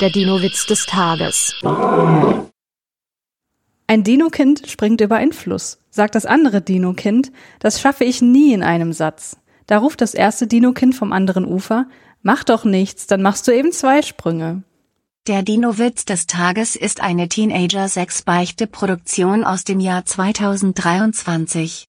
Der Dino-Witz des Tages. Ein Dino-Kind springt über einen Fluss. Sagt das andere Dino-Kind, das schaffe ich nie in einem Satz. Da ruft das erste Dino-Kind vom anderen Ufer, mach doch nichts, dann machst du eben zwei Sprünge. Der Dino-Witz des Tages ist eine Teenager-6-Beichte-Produktion aus dem Jahr 2023.